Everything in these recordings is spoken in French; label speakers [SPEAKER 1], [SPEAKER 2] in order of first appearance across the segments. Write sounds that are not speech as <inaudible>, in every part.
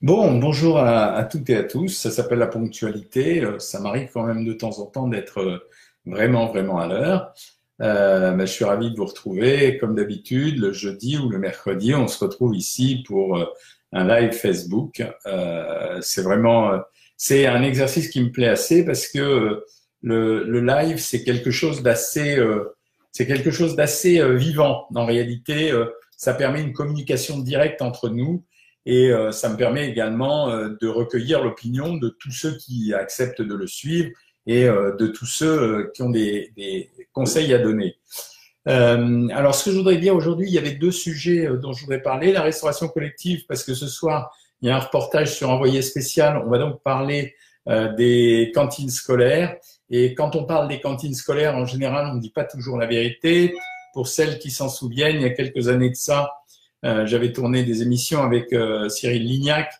[SPEAKER 1] Bon, bonjour à, toutes et à tous. Ça s'appelle la ponctualité. Euh, ça m'arrive quand même de temps en temps d'être euh, vraiment, vraiment à l'heure. Euh, ben, je suis ravi de vous retrouver. Comme d'habitude, le jeudi ou le mercredi, on se retrouve ici pour un live Facebook. c'est vraiment, c'est un exercice qui me plaît assez parce que le, le live, c'est quelque chose d'assez, c'est quelque chose d'assez vivant. En réalité, ça permet une communication directe entre nous et euh, ça me permet également euh, de recueillir l'opinion de tous ceux qui acceptent de le suivre et euh, de tous ceux qui ont des, conseils à donner. alors, ce que je voudrais dire aujourd'hui, il y avait deux sujets dont je voudrais parler. La restauration collective, parce que ce soir, il y a un reportage sur Envoyé spécial. On va donc parler des cantines scolaires. Et quand on parle des cantines scolaires, en général, on ne dit pas toujours la vérité. Pour celles qui s'en souviennent, il y a quelques années de ça, j'avais tourné des émissions avec euh, Cyril Lignac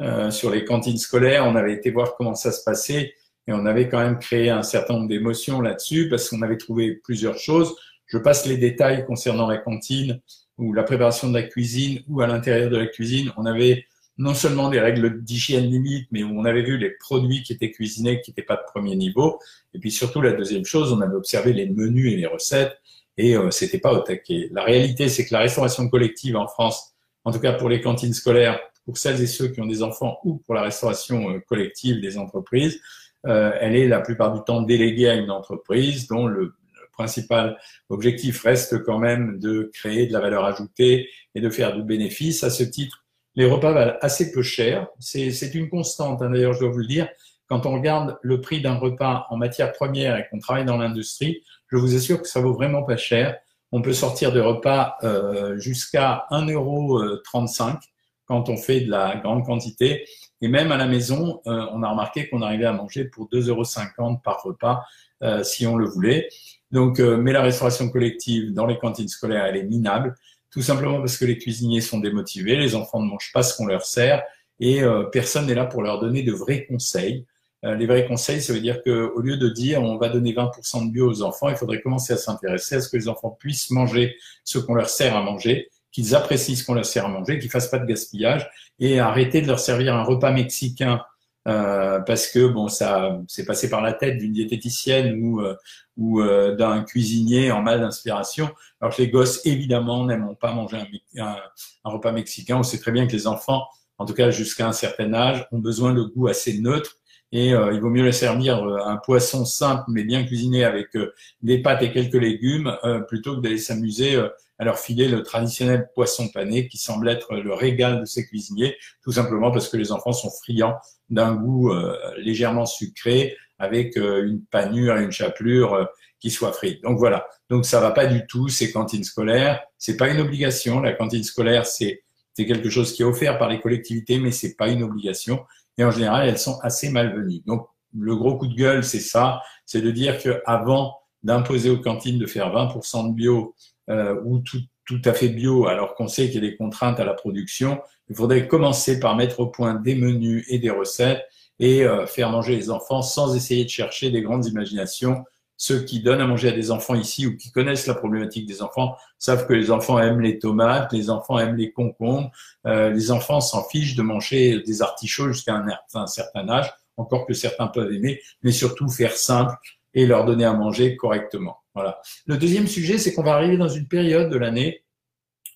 [SPEAKER 1] euh, sur les cantines scolaires. On avait été voir comment ça se passait et on avait quand même créé un certain nombre d'émotions là-dessus parce qu'on avait trouvé plusieurs choses. Je passe les détails concernant la cantine ou la préparation de la cuisine ou à l'intérieur de la cuisine. On avait non seulement des règles d'hygiène limite, mais on avait vu les produits qui étaient cuisinés qui n'étaient pas de premier niveau. Et puis surtout, la deuxième chose, on avait observé les menus et les recettes et euh, c'était pas au taquet. La réalité, c'est que la restauration collective en France, en tout cas pour les cantines scolaires, pour celles et ceux qui ont des enfants ou pour la restauration euh, collective des entreprises, euh, elle est la plupart du temps déléguée à une entreprise dont le, principal objectif reste quand même de créer de la valeur ajoutée et de faire du bénéfice. À ce titre, les repas valent assez peu cher. C'est une constante, hein, d'ailleurs, je dois vous le dire. Quand on regarde le prix d'un repas en matière première et qu'on travaille dans l'industrie, je vous assure que ça vaut vraiment pas cher. On peut sortir de repas euh, jusqu'à 1,35€ quand on fait de la grande quantité. Et même à la maison, euh, on a remarqué qu'on arrivait à manger pour 2,50€ par repas euh, si on le voulait. Donc, mais la restauration collective dans les cantines scolaires, elle est minable, tout simplement parce que les cuisiniers sont démotivés, les enfants ne mangent pas ce qu'on leur sert et personne n'est là pour leur donner de vrais conseils. Euh, les vrais conseils, ça veut dire qu'au lieu de dire on va donner 20% de bio aux enfants, il faudrait commencer à s'intéresser à ce que les enfants puissent manger ce qu'on leur sert à manger, qu'ils apprécient ce qu'on leur sert à manger, qu'ils fassent pas de gaspillage et arrêter de leur servir un repas mexicain euh, parce que bon ça c'est passé par la tête d'une diététicienne ou euh, ou euh, d'un cuisinier en mal d'inspiration. Alors que les gosses évidemment n'aiment pas manger un, un, un, repas mexicain. On sait très bien que les enfants, en tout cas jusqu'à un certain âge, ont besoin de goût assez neutre et euh, il vaut mieux les servir euh, un poisson simple mais bien cuisiné avec euh, des pâtes et quelques légumes plutôt que d'aller s'amuser à leur filer le traditionnel poisson pané qui semble être le régal de ces cuisiniers, tout simplement parce que les enfants sont friands d'un goût légèrement sucré avec une panure et une chapelure qui soit frite. Donc voilà. Donc ça va pas du tout ces cantines scolaires. C'est pas une obligation. La cantine scolaire c'est c'est quelque chose qui est offert par les collectivités, mais c'est pas une obligation et en général, elles sont assez malvenues. Donc, le gros coup de gueule, c'est ça, c'est de dire qu'avant d'imposer aux cantines de faire 20% de bio euh, ou tout, tout à fait bio, alors qu'on sait qu'il y a des contraintes à la production, il faudrait commencer par mettre au point des menus et des recettes et euh, faire manger les enfants sans essayer de chercher des grandes imaginations ceux qui donnent à manger à des enfants ici ou qui connaissent la problématique des enfants savent que les enfants aiment les tomates, les enfants aiment les concombres, euh, les enfants s'en fichent de manger des artichauts jusqu'à un, certain âge, encore que certains peuvent aimer, mais surtout faire simple et leur donner à manger correctement. Voilà. Le deuxième sujet, c'est qu'on va arriver dans une période de l'année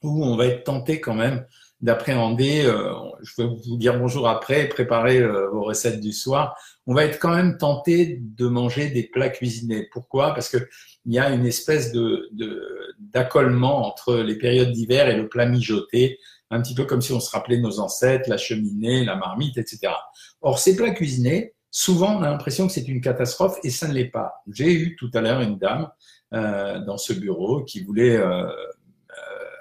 [SPEAKER 1] où on va être tenté quand même d'appréhender, euh, je vais vous dire bonjour après, préparer euh, vos recettes du soir, on va être quand même tenté de manger des plats cuisinés. Pourquoi? Parce que il y a une espèce de d'accollement entre les périodes d'hiver et le plat mijoté, un petit peu comme si on se rappelait nos ancêtres, la cheminée, la marmite, etc. Or, ces plats cuisinés, souvent on a l'impression que c'est une catastrophe et ça ne l'est pas. J'ai eu tout à l'heure une dame euh, dans ce bureau qui voulait euh,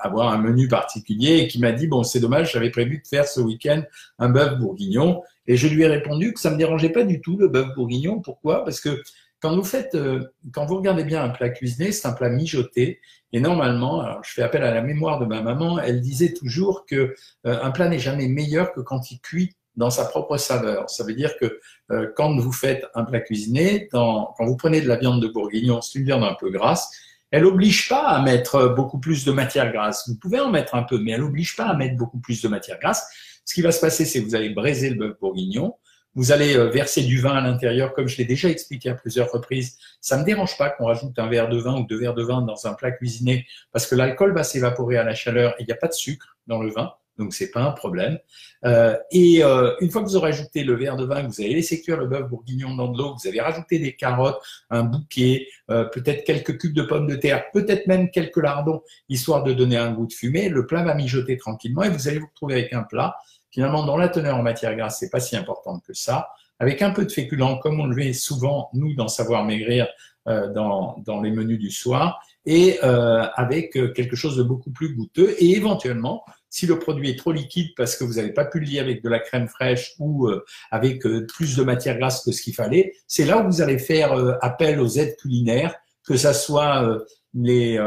[SPEAKER 1] avoir un menu particulier et qui m'a dit bon c'est dommage j'avais prévu de faire ce week-end un bœuf bourguignon. Et je lui ai répondu que ça me dérangeait pas du tout le bœuf bourguignon. Pourquoi? Parce que quand vous faites euh, quand vous regardez bien un plat cuisiné c'est un plat mijoté. Et normalement je fais appel à la mémoire de ma maman elle disait toujours que euh, un plat n'est jamais meilleur que quand il cuit dans sa propre saveur. Ça veut dire que euh, quand vous faites un plat cuisiné, quand vous prenez de la viande de bourguignon, c'est une viande un peu grasse, elle oblige pas à mettre beaucoup plus de matière grasse. Vous pouvez en mettre un peu, mais elle oblige pas à mettre beaucoup plus de matière grasse. Ce qui va se passer, c'est que vous allez braiser le bœuf bourguignon, vous allez euh, verser du vin à l'intérieur, comme je l'ai déjà expliqué à plusieurs reprises. Ça me dérange pas qu'on rajoute un verre de vin ou deux verres de vin dans un plat cuisiné, parce que l'alcool va s'évaporer à la chaleur et il n'y a pas de sucre dans le vin donc c'est pas un problème. Euh, et euh, une fois que vous aurez ajouté le verre de vin, que vous avez laissé cuire le bœuf bourguignon dans de l'eau, vous avez rajouté des carottes, un bouquet, euh, peut-être quelques cubes de pommes de terre, peut-être même quelques lardons, histoire de donner un goût de fumée. Le plat va mijoter tranquillement et vous allez vous retrouver avec un plat finalement dont la teneur en matière grasse c'est pas si importante que ça, avec un peu de féculent comme on le fait souvent nous dans Savoir maigrir euh, dans, dans les menus du soir et euh, avec quelque chose de beaucoup plus goûteux et éventuellement si le produit est trop liquide parce que vous n'avez pas pu le lier avec de la crème fraîche ou euh, avec euh, plus de matière grasse que ce qu'il fallait, c'est là où vous allez faire euh, appel aux aides culinaires, que ça soit les,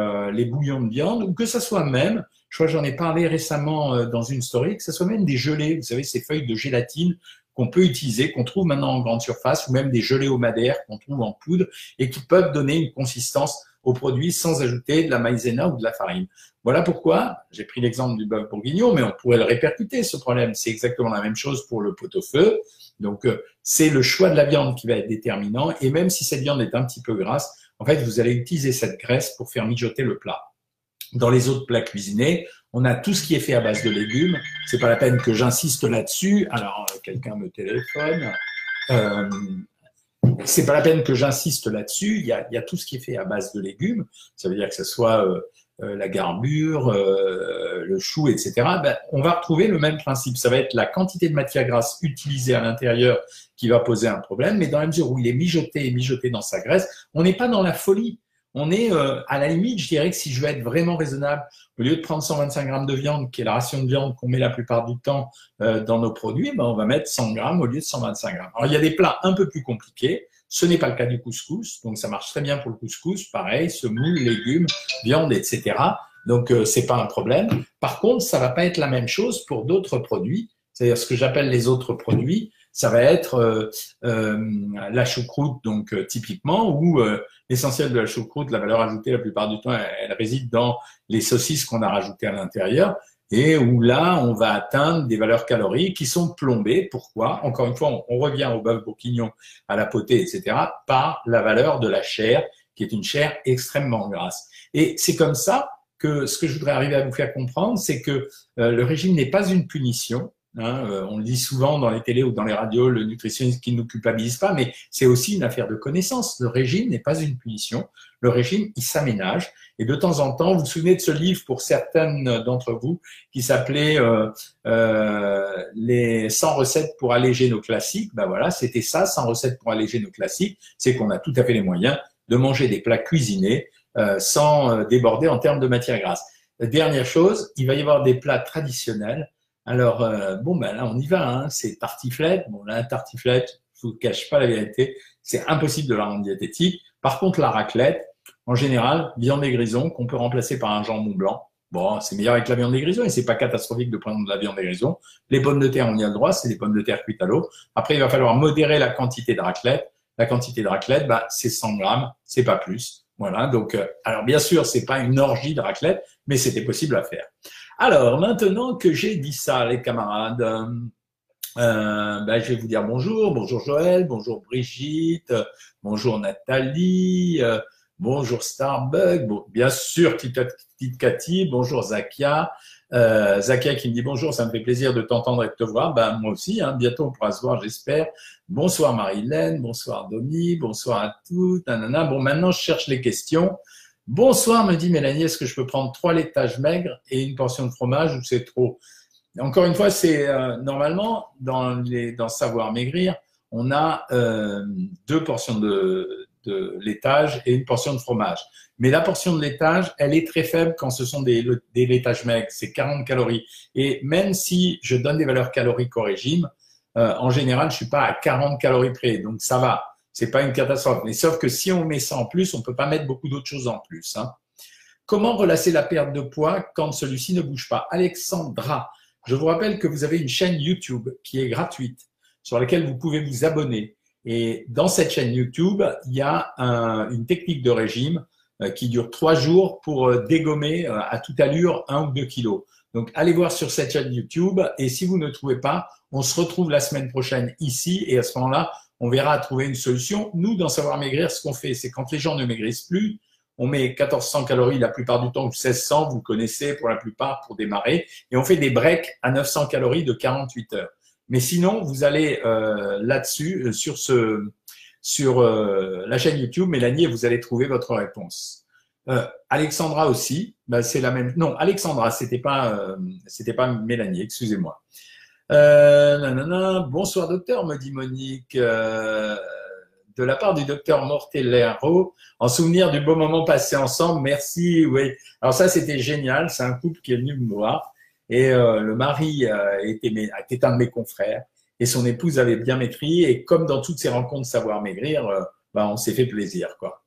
[SPEAKER 1] bouillons de viande ou que ça soit même, je crois j'en ai parlé récemment dans une story, que ça soit même des gelées, vous savez, ces feuilles de gélatine qu'on peut utiliser, qu'on trouve maintenant en grande surface, ou même des gelées au madère qu'on trouve en poudre et qui peuvent donner une consistance au produit sans ajouter de la maïzena ou de la farine. Voilà pourquoi j'ai pris l'exemple du bœuf bourguignon, mais on pourrait le répercuter, ce problème. C'est exactement la même chose pour le pot-au-feu. Donc, euh, c'est le choix de la viande qui va être déterminant. Et même si cette viande est un petit peu grasse, en fait, vous allez utiliser cette graisse pour faire mijoter le plat. Dans les autres plats cuisinés, on a tout ce qui est fait à base de légumes. C'est pas la peine que j'insiste là-dessus. Alors, euh, quelqu'un me téléphone. Euh, c'est pas la peine que j'insiste là-dessus. Il y, a, tout ce qui est fait à base de légumes. Ça veut dire que ce soit euh, la garbure, euh, le chou, etc., ben, on va retrouver le même principe. Ça va être la quantité de matière grasse utilisée à l'intérieur qui va poser un problème, mais dans la mesure où il est mijoté et mijoté dans sa graisse, on n'est pas dans la folie. On est euh, à la limite, je dirais que si je veux être vraiment raisonnable, au lieu de prendre 125 grammes de viande, qui est la ration de viande qu'on met la plupart du temps dans nos produits, ben, on va mettre 100 grammes au lieu de 125 grammes. Alors il y a des plats un peu plus compliqués. Ce n'est pas le cas du couscous, donc ça marche très bien pour le couscous. Pareil, semoule, légumes, viande, etc. Donc euh, c'est pas un problème. Par contre, ça va pas être la même chose pour d'autres produits. C'est-à-dire ce que j'appelle les autres produits, ça va être euh, euh, la choucroute, donc typiquement, où l'essentiel de la choucroute, la valeur ajoutée la plupart du temps, elle réside dans les saucisses qu'on a rajoutées à l'intérieur et où là, on va atteindre des valeurs caloriques qui sont plombées. Pourquoi? Encore une fois, on, revient au bœuf bourguignon, à la potée, etc., par la valeur de la chair, qui est une chair extrêmement grasse. Et c'est comme ça que ce que je voudrais arriver à vous faire comprendre, c'est que euh, le régime n'est pas une punition, Hein, euh, on le dit souvent dans les télés ou dans les radios, le nutritionniste qui ne nous culpabilise pas, mais c'est aussi une affaire de connaissance. Le régime n'est pas une punition. Le régime, il s'aménage. Et de temps en temps, vous vous souvenez de ce livre pour certaines d'entre vous qui s'appelait euh, euh, les 100 recettes pour alléger nos classiques. Ben voilà, c'était ça, 100 recettes pour alléger nos classiques. C'est qu'on a tout à fait les moyens de manger des plats cuisinés sans déborder en termes de matière grasse. Dernière chose, il va y avoir des plats traditionnels alors, euh, bon, ben là, on y va. Hein. C'est tartiflette. Bon, là, tartiflette, je vous cache pas la vérité, c'est impossible de la rendre diététique. Par contre, la raclette, en général, viande des grisons qu'on peut remplacer par un jambon blanc. Bon, c'est meilleur avec la viande des grisons et c'est pas catastrophique de prendre de la viande des grisons. Les pommes de terre, on y a le droit, c'est des pommes de terre cuites à l'eau. Après, il va falloir modérer la quantité de raclette. La quantité de raclette, bah, c'est 100 grammes, c'est pas plus. Voilà. Donc, euh, alors bien sûr, c'est pas une orgie de raclette, mais c'était possible à faire. Alors, maintenant que j'ai dit ça, les camarades, euh, ben, je vais vous dire bonjour. Bonjour Joël, bonjour Brigitte, bonjour Nathalie, euh, bonjour Starbuck, bon, bien sûr petite Cathy, bonjour Zakia. Euh, Zakia qui me dit bonjour, ça me fait plaisir de t'entendre et de te voir. Ben, moi aussi, hein, bientôt on pourra se voir, j'espère. Bonsoir Marie-Hélène, bonsoir Domi, bonsoir à toutes. Bon, maintenant je cherche les questions. Bonsoir, me dit Mélanie, est-ce que je peux prendre trois laitages maigres et une portion de fromage ou c'est trop? Encore une fois, c'est euh, normalement dans, les, dans Savoir Maigrir, on a euh, deux portions de, de, laitage et une portion de fromage. Mais la portion de laitage, elle est très faible quand ce sont des, des laitages maigres, c'est 40 calories. Et même si je donne des valeurs caloriques au régime, euh, en général, je suis pas à 40 calories près, donc ça va c'est pas une catastrophe. Mais sauf que si on met ça en plus, on peut pas mettre beaucoup d'autres choses en plus. Hein. Comment relasser la perte de poids quand celui-ci ne bouge pas? Alexandra, je vous rappelle que vous avez une chaîne YouTube qui est gratuite, sur laquelle vous pouvez vous abonner. Et dans cette chaîne YouTube, il y a une technique de régime euh, qui dure trois jours pour euh, dégommer euh, à toute allure un ou deux kilos. Donc, allez voir sur cette chaîne YouTube. Et si vous ne trouvez pas, on se retrouve la semaine prochaine ici. Et à ce moment-là, on verra à trouver une solution. Nous, dans Savoir Maigrir, ce qu'on fait, c'est quand les gens ne maigrissent plus, on met 1400 calories la plupart du temps, ou 1600, vous connaissez pour la plupart pour démarrer, et on fait des breaks à 900 calories de 48 heures. Mais sinon, vous allez euh, là-dessus, euh, sur ce, sur euh, la chaîne YouTube, Mélanie, et vous allez trouver votre réponse. Alexandra aussi, bah, c'est la même. Non, Alexandra, c'était pas, c'était pas Mélanie, excusez-moi. Bonsoir docteur, me dit Monique de la part du docteur Mortellero, en souvenir du beau moment passé ensemble. Merci. Oui. Alors ça, c'était génial. C'est un couple qui est venu me voir. Et euh, le mari euh, était, était, un de mes confrères. Et son épouse avait bien maîtris. Et comme dans toutes ces rencontres savoir maigrir, euh, bah, on s'est fait plaisir. quoi.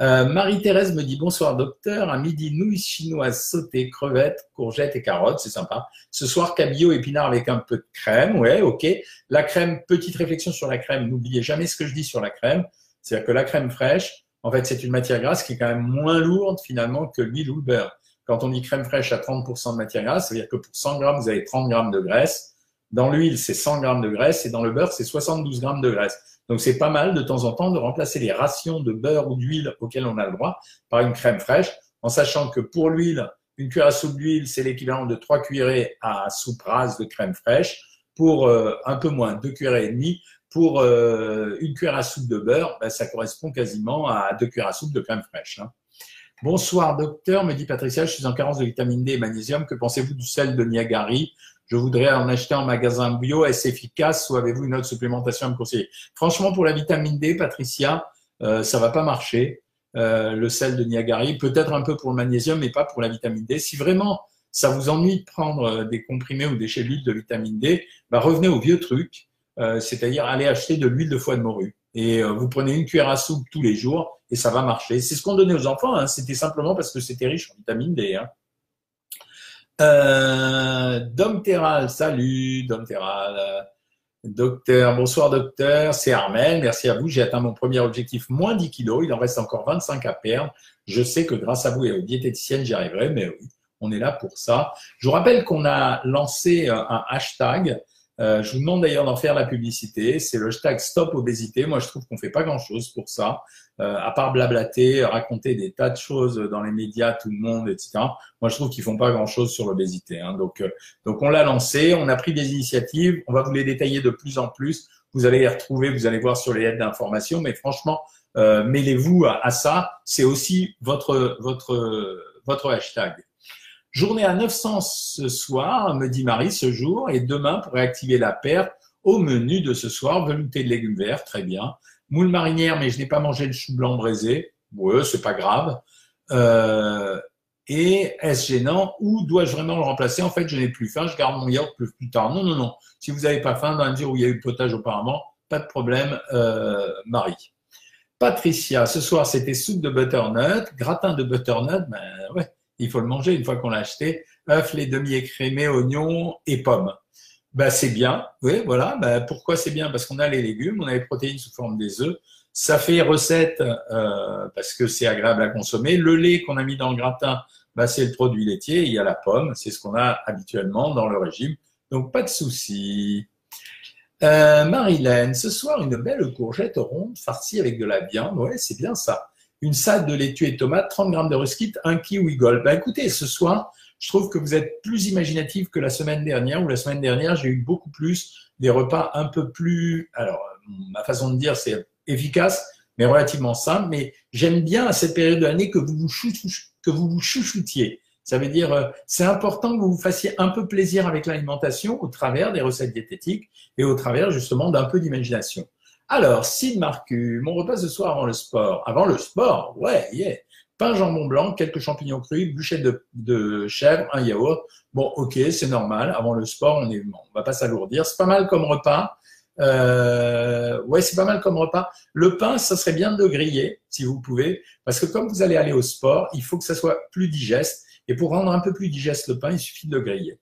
[SPEAKER 1] Euh, Marie-Thérèse me dit bonsoir docteur, à midi nouilles chinoises sautées, crevettes, courgettes et carottes, c'est sympa. Ce soir cabillaud épinard avec un peu de crème, ouais, ok. La crème, petite réflexion sur la crème, n'oubliez jamais ce que je dis sur la crème, c'est-à-dire que la crème fraîche, en fait c'est une matière grasse qui est quand même moins lourde finalement que l'huile ou le beurre. Quand on dit crème fraîche à 30% de matière grasse, ça veut dire que pour 100 grammes vous avez 30 grammes de graisse. Dans l'huile c'est 100 grammes de graisse et dans le beurre c'est 72 grammes de graisse. Donc c'est pas mal de temps en temps de remplacer les rations de beurre ou d'huile auxquelles on a le droit par une crème fraîche, en sachant que pour l'huile, une cuillère à soupe d'huile, c'est l'équivalent de trois cuillerées à soupe rase de crème fraîche. Pour euh, un peu moins, deux cuillerées et demie. Pour euh, une cuillère à soupe de beurre, ben, ça correspond quasiment à deux cuillères à soupe de crème fraîche. Hein. Bonsoir docteur, me dit Patricia, je suis en carence de vitamine D et magnésium. Que pensez-vous du sel de Niagari? Je voudrais en acheter en magasin bio, est-ce efficace ou avez-vous une autre supplémentation à me conseiller? Franchement, pour la vitamine D, Patricia, euh, ça va pas marcher. Euh, le sel de Niagari, peut-être un peu pour le magnésium, mais pas pour la vitamine D. Si vraiment ça vous ennuie de prendre euh, des comprimés ou des gélules de vitamine D, bah revenez au vieux truc, euh, c'est-à-dire allez acheter de l'huile de foie de morue. Et vous prenez une cuillère à soupe tous les jours et ça va marcher. C'est ce qu'on donnait aux enfants. Hein. C'était simplement parce que c'était riche en vitamine D. Hein. Euh, salut Dom Terral. Docteur, bonsoir docteur, c'est Armel, merci à vous. J'ai atteint mon premier objectif, moins 10 kilos. Il en reste encore 25 à perdre. Je sais que grâce à vous et aux diététiciennes, j'y arriverai, mais on est là pour ça. Je vous rappelle qu'on a lancé un hashtag euh, je vous demande d'ailleurs d'en faire la publicité. C'est le hashtag Stop Obésité. Moi, je trouve qu'on fait pas grand-chose pour ça, euh, à part blablater, raconter des tas de choses dans les médias, tout le monde, etc. Moi, je trouve qu'ils font pas grand-chose sur l'obésité. Hein. Donc, euh, donc on l'a lancé, on a pris des initiatives. On va vous les détailler de plus en plus. Vous allez les retrouver, vous allez voir sur les aides d'information. Mais franchement, mêlez-vous à, à ça. C'est aussi votre votre votre hashtag. Journée à 900 ce soir, me dit Marie, ce jour, et demain, pour réactiver la perte, au menu de ce soir, velouté de légumes verts, très bien. Moule marinière, mais je n'ai pas mangé le chou blanc braisé. Ouais, c'est pas grave. Euh, et est-ce gênant ou dois-je vraiment le remplacer? En fait, je n'ai plus faim, je garde mon yaourt plus, tard. Non, non, non. Si vous n'avez pas faim, dans le dire où il y a eu le potage auparavant, pas de problème, euh, Marie. Patricia, ce soir, c'était soupe de butternut, gratin de butternut, ben ouais, il faut le manger une fois qu'on l'a acheté. œuf, les demi écrémés, oignons et pommes. Ben, c'est bien. Oui, voilà. Ben, pourquoi c'est bien? Parce qu'on a les légumes, on a les protéines sous forme des œufs. Ça fait recette euh, parce que c'est agréable à consommer. Le lait qu'on a mis dans le gratin, ben, c'est le produit laitier. Il y a la pomme, c'est ce qu'on a habituellement dans le régime. Donc pas de souci. Euh, Marilène, ce soir une belle courgette ronde farcie avec de la viande. Ouais, c'est bien ça une salade de laitue et tomates, 30 grammes de rusquite, un kiwi gold. Ben, écoutez, ce soir, je trouve que vous êtes plus imaginatif que la semaine dernière, où la semaine dernière, j'ai eu beaucoup plus des repas un peu plus, alors, ma façon de dire, c'est efficace, mais relativement simple. Mais j'aime bien à cette période de l'année que vous vous, que vous chouchoutiez. Ça veut dire, euh, c'est important que vous vous fassiez un peu plaisir avec l'alimentation au travers des recettes diététiques et au travers justement d'un peu d'imagination. Alors, Sid Marcu, mon repas ce soir avant le sport. Avant le sport, ouais, yeah. Pain jambon blanc, quelques champignons crus, bûchette de, de chèvre, un yaourt. Bon, ok, c'est normal. Avant le sport, on est, on va pas s'alourdir. C'est pas mal comme repas. Euh, ouais, c'est pas mal comme repas. Le pain, ça serait bien de le griller, si vous pouvez, parce que comme vous allez aller au sport, il faut que ça soit plus digeste. Et pour rendre un peu plus digeste le pain, il suffit de le griller.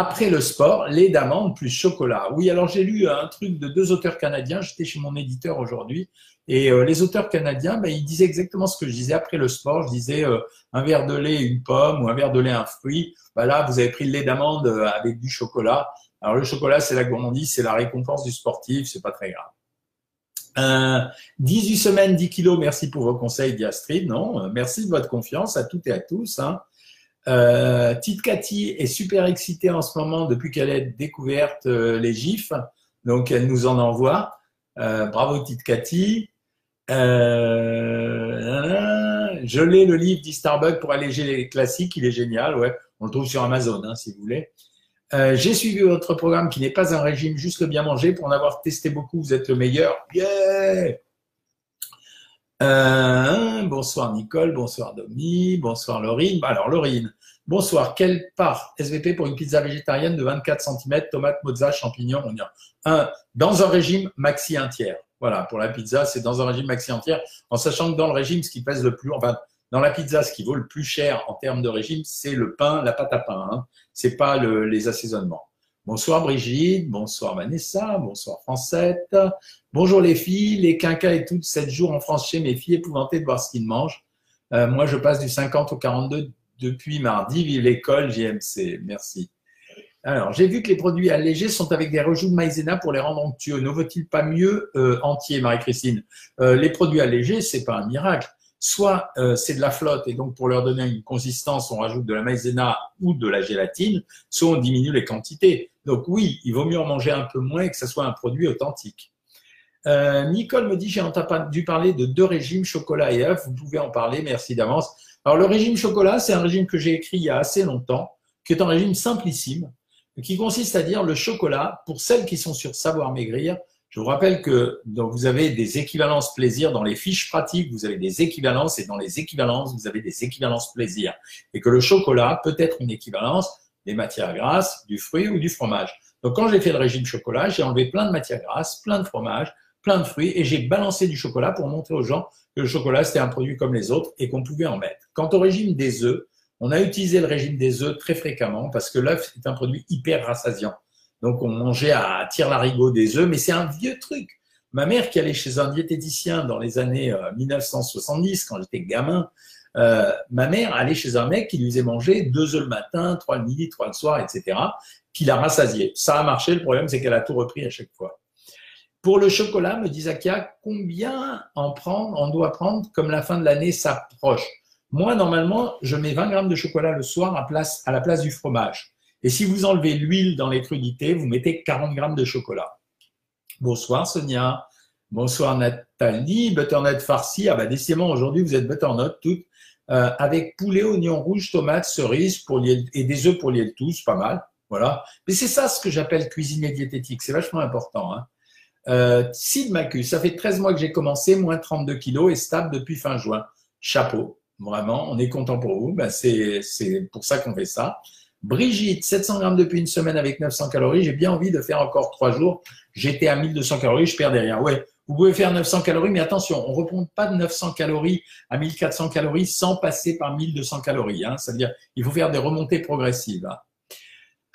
[SPEAKER 1] Après le sport, lait d'amande plus chocolat. Oui, alors j'ai lu un truc de deux auteurs canadiens. J'étais chez mon éditeur aujourd'hui. Et euh, les auteurs canadiens, ben, ils disaient exactement ce que je disais. Après le sport, je disais euh, un verre de lait, une pomme, ou un verre de lait, un fruit. Ben là, vous avez pris le lait d'amande euh, avec du chocolat. Alors le chocolat, c'est la gourmandise, c'est la récompense du sportif, c'est pas très grave. Euh, 18 semaines, 10 kilos, merci pour vos conseils, Diastrid. Non, merci de votre confiance à toutes et à tous. Hein. Euh, Tite Cathy est super excitée en ce moment depuis qu'elle ait découverte euh, les gifs. Donc, elle nous en envoie. Euh, bravo, Tite Cathy. Euh, je l'ai, le livre d'E-Starbucks pour alléger les classiques. Il est génial. Ouais, on le trouve sur Amazon, hein, si vous voulez. J'ai suivi votre programme qui n'est pas un régime, juste le bien manger. Pour en avoir testé beaucoup, vous êtes le meilleur. Yeah bonsoir Nicole, bonsoir Domi, bonsoir Laurine. Alors Laurine, bonsoir. Quelle part SVP pour une pizza végétarienne de 24 cm, tomate, mozza, champignons, oignon Un, dans un régime maxi un tiers. Voilà, pour la pizza, c'est dans un régime maxi entière, en sachant que dans le régime, ce qui pèse le plus, enfin, dans la pizza, ce qui vaut le plus cher en termes de régime, c'est le pain, la pâte à pain. Hein. C'est pas le, les assaisonnements. Bonsoir Brigitte, bonsoir Vanessa, bonsoir Francette. Bonjour les filles, les quinquas et toutes, 7 jours en France chez mes filles, épouvantées de voir ce qu'ils mangent. Euh, moi, je passe du 50 au 42 depuis mardi. Vive l'école, JMC. Merci. Alors, j'ai vu que les produits allégés sont avec des rejoues de maïzena pour les rendre onctueux. Ne vaut-il pas mieux euh, entier, Marie-Christine? Euh, Les produits allégés, c'est pas un miracle soit euh, c'est de la flotte et donc pour leur donner une consistance, on rajoute de la maïzena ou de la gélatine, soit on diminue les quantités. Donc oui, il vaut mieux en manger un peu moins et que ce soit un produit authentique. Nicole me dit, j'ai entendu parler de deux régimes, chocolat et œufs, vous pouvez en parler, merci d'avance. Alors le régime chocolat, c'est un régime que j'ai écrit il y a assez longtemps, qui est un régime simplissime, qui consiste à dire le chocolat, pour celles qui sont sur savoir maigrir, je vous rappelle que vous avez des équivalences plaisir dans les fiches pratiques, vous avez des équivalences et dans les équivalences, vous avez des équivalences plaisir. Et que le chocolat peut être une équivalence des matières grasses, du fruit ou du fromage. Donc quand j'ai fait le régime chocolat, j'ai enlevé plein de matières grasses, plein de fromage, plein de fruits et j'ai balancé du chocolat pour montrer aux gens que le chocolat c'était un produit comme les autres et qu'on pouvait en mettre. Quant au régime des œufs, on a utilisé le régime des œufs très fréquemment parce que l'œuf est un produit hyper rassasiant. Donc on mangeait à tire-larigot des œufs, mais c'est un vieux truc. Ma mère qui allait chez un diététicien dans les années 1970, euh, quand j'étais gamin, euh, ma mère allait chez un mec qui lui faisait manger deux œufs le matin, trois le midi, trois le soir, etc., qui l'a rassasié. Ça a marché, le problème c'est qu'elle a tout repris à chaque fois. Pour le chocolat, me dit Zakia, combien en prendre, on doit prendre comme la fin de l'année s'approche? Moi, normalement, je mets 20 grammes de chocolat le soir à, la place du fromage. Et si vous enlevez l'huile dans les crudités, vous mettez 40 grammes de chocolat. Bonsoir Sonia. Bonsoir Nathalie. Butternut farci. Ah bah décidément aujourd'hui vous êtes butternut toutes. Euh, avec poulet, oignon rouge, tomate, cerise pour lier, et des œufs pour lier le tout, c'est pas mal. Voilà. Mais c'est ça ce que j'appelle cuisine diététique. C'est vachement important. Hein. Euh, Sid Macus, ça fait 13 mois que j'ai commencé, moins 32 kilos et stable depuis fin juin. Chapeau, vraiment, on est content pour vous. Ben, c'est pour ça qu'on fait ça. Brigitte, 700 grammes depuis une semaine avec 900 calories. J'ai bien envie de faire encore trois jours. J'étais à 1200 calories, je perds derrière. Ouais, vous pouvez faire 900 calories, mais attention, on ne reprend pas de 900 calories à 1400 calories sans passer par 1200 calories. Hein. C'est-à-dire, il faut faire des remontées progressives. Hein.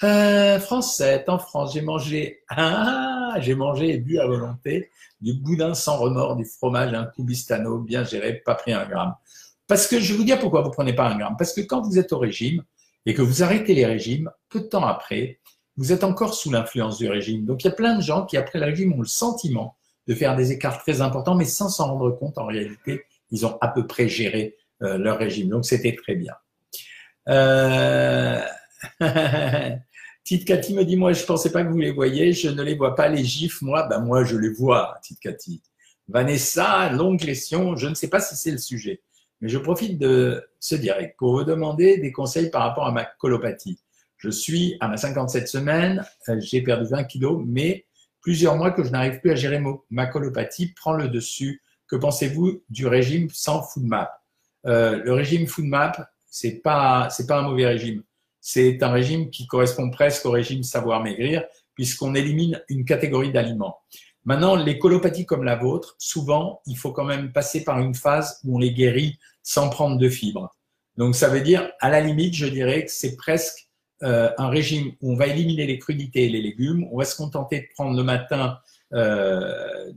[SPEAKER 1] Euh, France 7, en France, j'ai mangé, <laughs> ah, j'ai mangé et bu à volonté du boudin sans remords, du fromage, un cubistano bien géré, pas pris un gramme. Parce que je vais vous dire pourquoi vous prenez pas un gramme. Parce que quand vous êtes au régime, et que vous arrêtez les régimes, peu de temps après, vous êtes encore sous l'influence du régime. Donc il y a plein de gens qui, après le régime, ont le sentiment de faire des écarts très importants, mais sans s'en rendre compte, en réalité, ils ont à peu près géré euh, leur régime. Donc c'était très bien. Euh... <laughs> Tite Cathy me dit, moi, je pensais pas que vous les voyez, je ne les vois pas, les gifs, moi, ben moi, je les vois, Tite Cathy. Vanessa, longue question, je ne sais pas si c'est le sujet. Mais je profite de ce direct pour vous demander des conseils par rapport à ma colopathie. Je suis à ma 57 semaine, euh, j'ai perdu 20 kilos, mais plusieurs mois que je n'arrive plus à gérer ma colopathie prend le dessus. Que pensez-vous du régime sans food map? Euh, Le régime food map, c'est pas c'est pas un mauvais régime. C'est un régime qui correspond presque au régime savoir maigrir puisqu'on élimine une catégorie d'aliments. Maintenant, les colopathies comme la vôtre, souvent, il faut quand même passer par une phase où on les guérit sans prendre de fibres. Donc ça veut dire, à la limite, je dirais que c'est presque euh, un régime où on va éliminer les crudités et les légumes. On va se contenter de prendre le matin euh,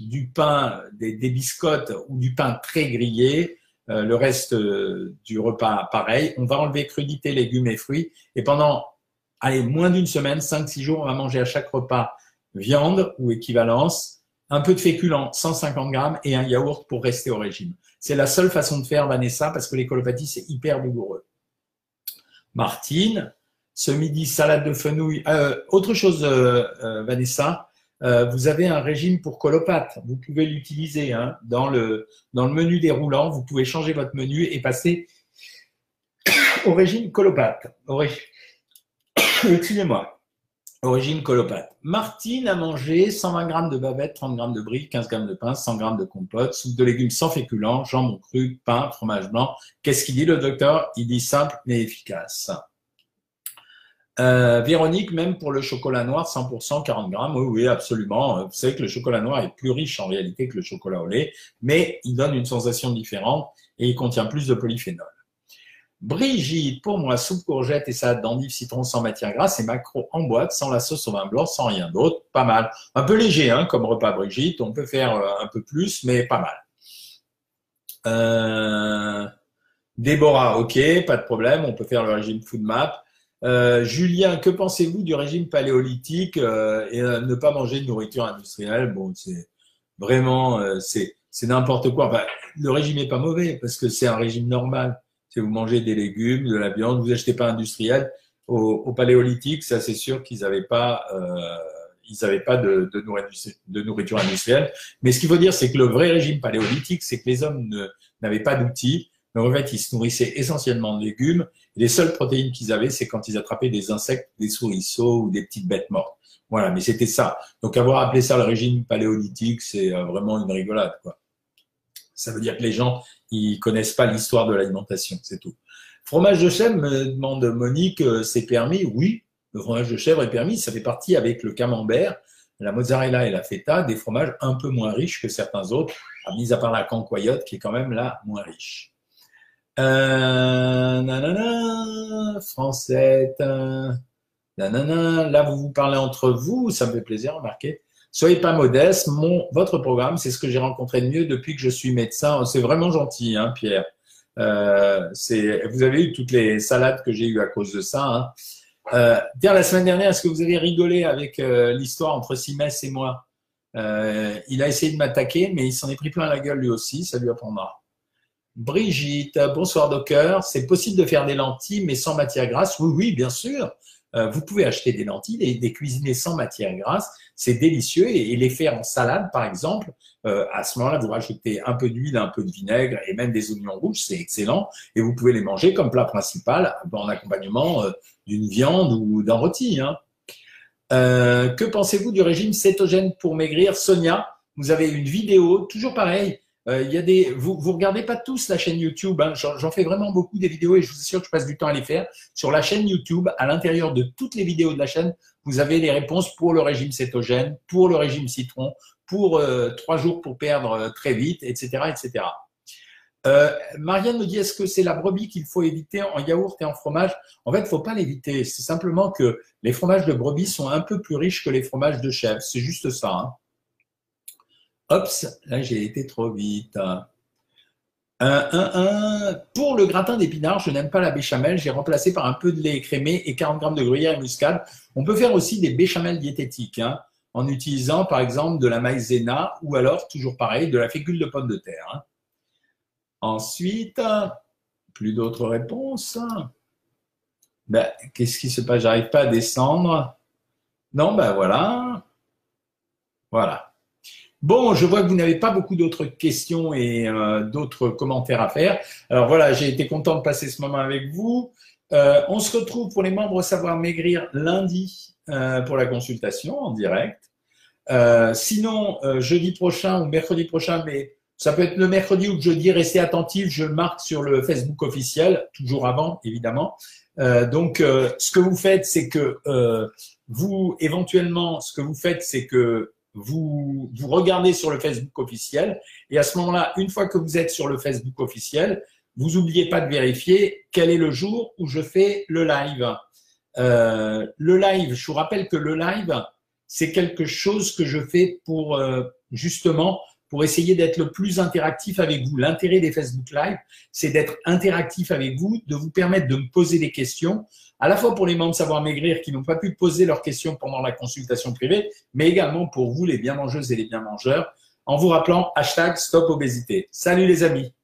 [SPEAKER 1] du pain, des, des, biscottes ou du pain très grillé. Euh, le reste euh, du repas, pareil. On va enlever crudités, légumes et fruits. Et pendant, allez, moins d'une semaine, 5-6 jours, on va manger à chaque repas viande ou équivalence, un peu de féculents, 150 grammes, et un yaourt pour rester au régime. C'est la seule façon de faire, Vanessa, parce que les colopathies, c'est hyper douloureux. Martine, ce midi, salade de fenouil. Euh, autre chose, euh, euh, vous avez un régime pour colopathe. Vous pouvez l'utiliser hein, dans, le, dans le menu déroulant. Vous pouvez changer votre menu et passer <coughs> au régime colopathe. <coughs> Excusez-moi. Au régime colopathe. Martine a mangé 120 grammes de bavette, 30 grammes de brie, 15 grammes de pain, 100 grammes de compote, soupe de légumes sans féculents, jambon cru, pain, fromage blanc. Qu'est-ce qu'il dit le docteur? Il dit simple mais efficace. Euh, Véronique, même pour le chocolat noir, 100%, 40 grammes, oui, oui, absolument. Vous savez que le chocolat noir est plus riche en réalité que le chocolat au lait, mais il donne une sensation différente et il contient plus de polyphénol. Brigitte, pour moi, soupe courgette et salade d'endive citron sans matière grasse et macro en boîte, sans la sauce au vin blanc, sans rien d'autre. Pas mal. Un peu léger hein, comme repas Brigitte. On peut faire euh, un peu plus, mais pas mal. Euh... Déborah, ok, pas de problème. On peut faire le régime food map. Euh, Julien, que pensez-vous du régime paléolithique euh, et euh, ne pas manger de nourriture industrielle? Bon, c'est vraiment, c'est n'importe quoi. le régime est pas mauvais parce que c'est un régime normal. Si vous mangez des légumes, de la viande, vous achetez pas industriel. Au, paléolithique, ça c'est sûr qu'ils n'avaient pas, ils n'avaient pas de, de, nourriture, de nourriture industrielle. Mais ce qu'il faut dire, c'est que le vrai régime paléolithique, c'est que les hommes n'avaient pas d'outils. Mais en fait, ils se nourrissaient essentiellement de légumes les seules protéines qu'ils avaient, c'est quand ils attrapaient des insectes, des souriceaux ou des petites bêtes mortes. Voilà, mais c'était ça. Donc avoir appelé ça le régime paléolithique, c'est euh, vraiment une rigolade. Quoi. Ça veut dire que les gens, ils connaissent pas l'histoire de l'alimentation, c'est tout. Fromage de chèvre, me demande Monique, euh, c'est permis? Oui, le fromage de chèvre est permis. Ça fait partie avec le camembert, la mozzarella et la feta, des fromages un peu moins riches que certains autres, mis à part la cancoyote qui est quand même là moins riche. Euh, nanana, français, nanana, là vous vous parlez entre vous, ça me fait plaisir, remarquez. Soyez pas modeste, votre programme, c'est ce que j'ai rencontré de mieux depuis que je suis médecin. C'est vraiment gentil, hein, Pierre. Euh, vous avez eu toutes les salades que j'ai eues à cause de ça. Hein. Euh, la semaine dernière, est-ce que vous avez rigolé avec euh, l'histoire entre Simès et moi? Euh, Il a essayé de m'attaquer, mais il s'en est pris plein la gueule lui aussi, ça lui apprendra. Brigitte, bonsoir Docker. C'est possible de faire des lentilles mais sans matière grasse? Oui, oui, bien sûr. Euh, vous pouvez acheter des lentilles et des cuisiner sans matière grasse. C'est délicieux et, les faire en salade, par exemple. Euh, à ce moment-là, vous rajoutez un peu d'huile, un peu de vinaigre et même des oignons rouges, c'est excellent. Et vous pouvez les manger comme plat principal en accompagnement euh, d'une viande ou d'un rôti. Hein. que pensez-vous du régime cétogène pour maigrir? Sonia, vous avez une vidéo, toujours pareil, euh, il y a des, vous, vous regardez pas tous la chaîne YouTube. Hein. J'en fais vraiment beaucoup des vidéos et je vous assure que je passe du temps à les faire. Sur la chaîne YouTube, à l'intérieur de toutes les vidéos de la chaîne, vous avez les réponses pour le régime cétogène, pour le régime citron, pour euh, trois jours pour perdre euh, très vite, etc., etc. Euh, Marianne me dit est-ce que c'est la brebis qu'il faut éviter en yaourt et en fromage? En fait, il faut pas l'éviter. C'est simplement que les fromages de brebis sont un peu plus riches que les fromages de chèvre. C'est juste ça. Hein. Oups, là j'ai été trop vite. Pour le gratin d'épinards, je n'aime pas la béchamel. J'ai remplacé par un peu de lait écrémé et 40 grammes de gruyère et muscade. On peut faire aussi des béchamels diététiques hein, en utilisant par exemple de la maïzena ou alors, toujours pareil, de la fécule de pomme de terre. Hein. Ensuite, plus d'autres réponses. Ben, Qu'est-ce qui se passe? J'arrive pas à descendre. Non, ben voilà. Voilà. Bon, je vois que vous n'avez pas beaucoup d'autres questions et euh, d'autres commentaires à faire. Alors voilà, j'ai été content de passer ce moment avec vous. Euh, on se retrouve pour les membres Savoir Maigrir lundi euh, pour la consultation en direct. sinon, jeudi prochain ou mercredi prochain, mais ça peut être le mercredi ou le jeudi, restez attentifs, je marque sur le Facebook officiel, toujours avant, évidemment. donc, ce que vous faites, c'est que vous, éventuellement, ce que vous faites, c'est que vous, vous regardez sur le Facebook officiel et à ce moment-là, une fois que vous êtes sur le Facebook officiel, vous n'oubliez pas de vérifier quel est le jour où je fais le live. Euh, le live, je vous rappelle que le live, c'est quelque chose que je fais pour euh, justement pour essayer d'être le plus interactif avec vous. L'intérêt des Facebook Live, c'est d'être interactif avec vous, de vous permettre de me poser des questions, à la fois pour les membres de Savoir Maigrir qui n'ont pas pu poser leurs questions pendant la consultation privée, mais également pour vous, les bien mangeuses et les bien mangeurs, en vous rappelant hashtag stop obésité. Salut les amis!